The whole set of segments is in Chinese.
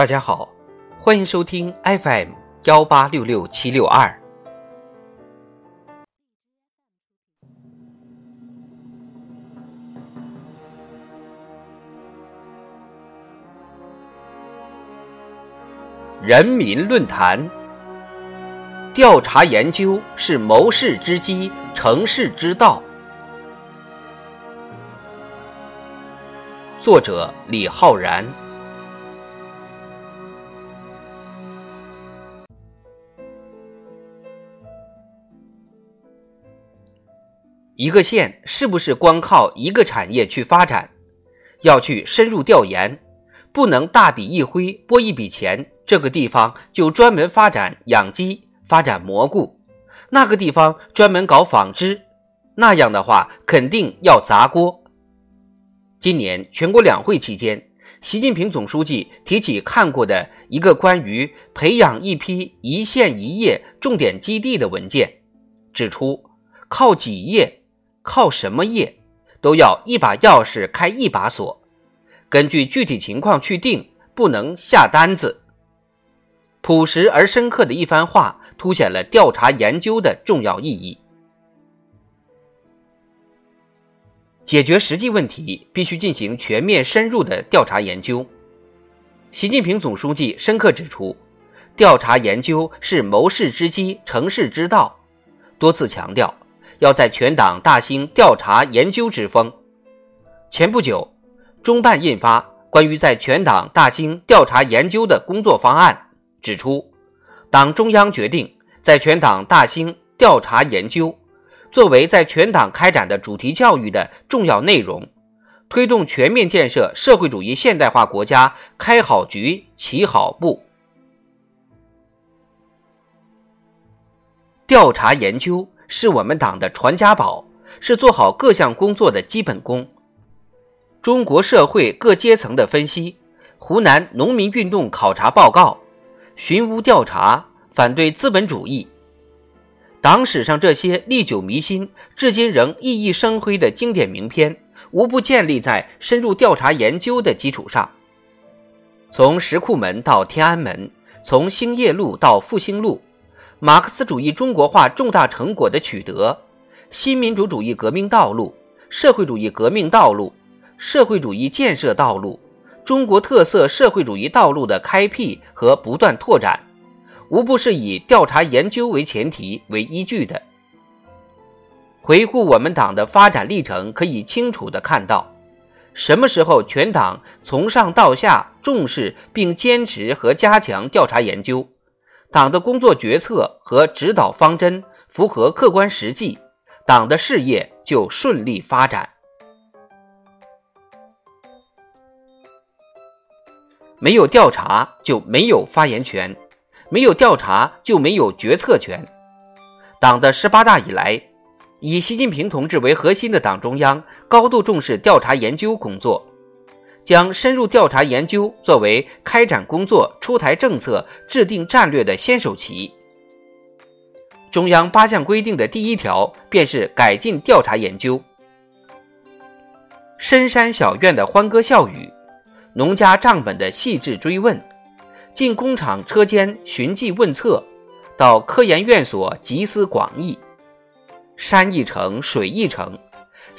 大家好，欢迎收听 FM 幺八六六七六二。人民论坛：调查研究是谋事之基，成事之道。作者李浩然。一个县是不是光靠一个产业去发展？要去深入调研，不能大笔一挥拨一笔钱，这个地方就专门发展养鸡、发展蘑菇，那个地方专门搞纺织，那样的话肯定要砸锅。今年全国两会期间，习近平总书记提起看过的一个关于培养一批一县一业重点基地的文件，指出靠几业。靠什么业，都要一把钥匙开一把锁，根据具体情况去定，不能下单子。朴实而深刻的一番话，凸显了调查研究的重要意义。解决实际问题，必须进行全面深入的调查研究。习近平总书记深刻指出，调查研究是谋事之基，成事之道，多次强调。要在全党大兴调查研究之风。前不久，中办印发关于在全党大兴调查研究的工作方案，指出，党中央决定在全党大兴调查研究，作为在全党开展的主题教育的重要内容，推动全面建设社会主义现代化国家开好局、起好步。调查研究。是我们党的传家宝，是做好各项工作的基本功。中国社会各阶层的分析，湖南农民运动考察报告，寻乌调查，反对资本主义。党史上这些历久弥新、至今仍熠熠生辉的经典名篇，无不建立在深入调查研究的基础上。从石库门到天安门，从兴业路到复兴路。马克思主义中国化重大成果的取得，新民主主义革命道路、社会主义革命道路、社会主义建设道路、中国特色社会主义道路的开辟和不断拓展，无不是以调查研究为前提为依据的。回顾我们党的发展历程，可以清楚地看到，什么时候全党从上到下重视并坚持和加强调查研究。党的工作决策和指导方针符合客观实际，党的事业就顺利发展。没有调查就没有发言权，没有调查就没有决策权。党的十八大以来，以习近平同志为核心的党中央高度重视调查研究工作。将深入调查研究作为开展工作、出台政策、制定战略的先手棋。中央八项规定的第一条便是改进调查研究。深山小院的欢歌笑语，农家账本的细致追问，进工厂车间寻迹问策，到科研院所集思广益，山一程，水一程。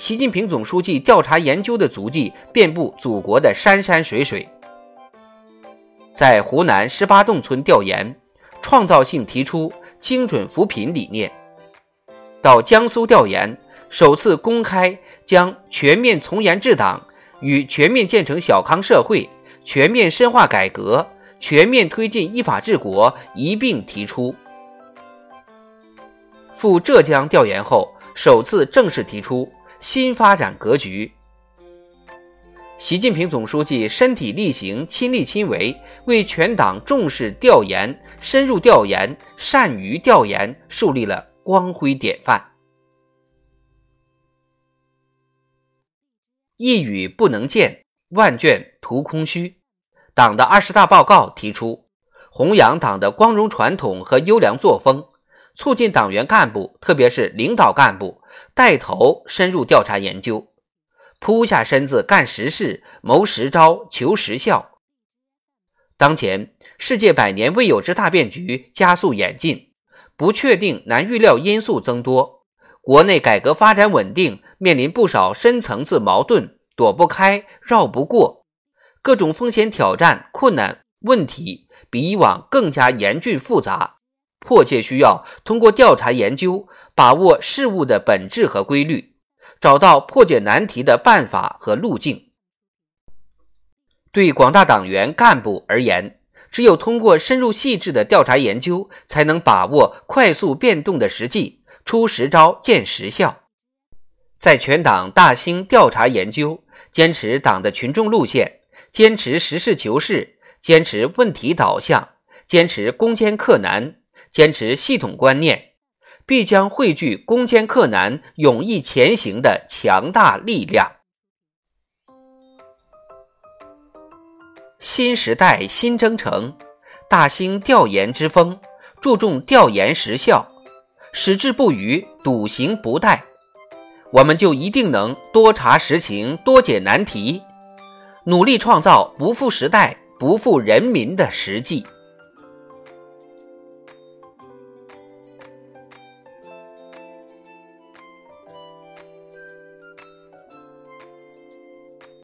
习近平总书记调查研究的足迹遍布祖国的山山水水，在湖南十八洞村调研，创造性提出精准扶贫理念；到江苏调研，首次公开将全面从严治党与全面建成小康社会、全面深化改革、全面推进依法治国一并提出；赴浙江调研后，首次正式提出。新发展格局。习近平总书记身体力行、亲力亲为，为全党重视调研、深入调研、善于调研树立了光辉典范。一语不能见，万卷徒空虚。党的二十大报告提出，弘扬党的光荣传统和优良作风，促进党员干部，特别是领导干部。带头深入调查研究，扑下身子干实事，谋实招，求实效。当前世界百年未有之大变局加速演进，不确定难预料因素增多，国内改革发展稳定面临不少深层次矛盾，躲不开，绕不过，各种风险挑战、困难问题比以往更加严峻复杂，迫切需要通过调查研究，把握事物的本质和规律，找到破解难题的办法和路径。对广大党员干部而言，只有通过深入细致的调查研究，才能把握快速变动的实际，出实招见实效。在全党大兴调查研究，坚持党的群众路线，坚持实事求是，坚持问题导向，坚持攻坚克难，坚持系统观念，必将汇聚攻坚克难、勇毅前行的强大力量。新时代新征程，大兴调研之风，注重调研实效，矢志不渝，笃行不怠，我们就一定能多查实情，多解难题，努力创造不负时代、不负人民的实际。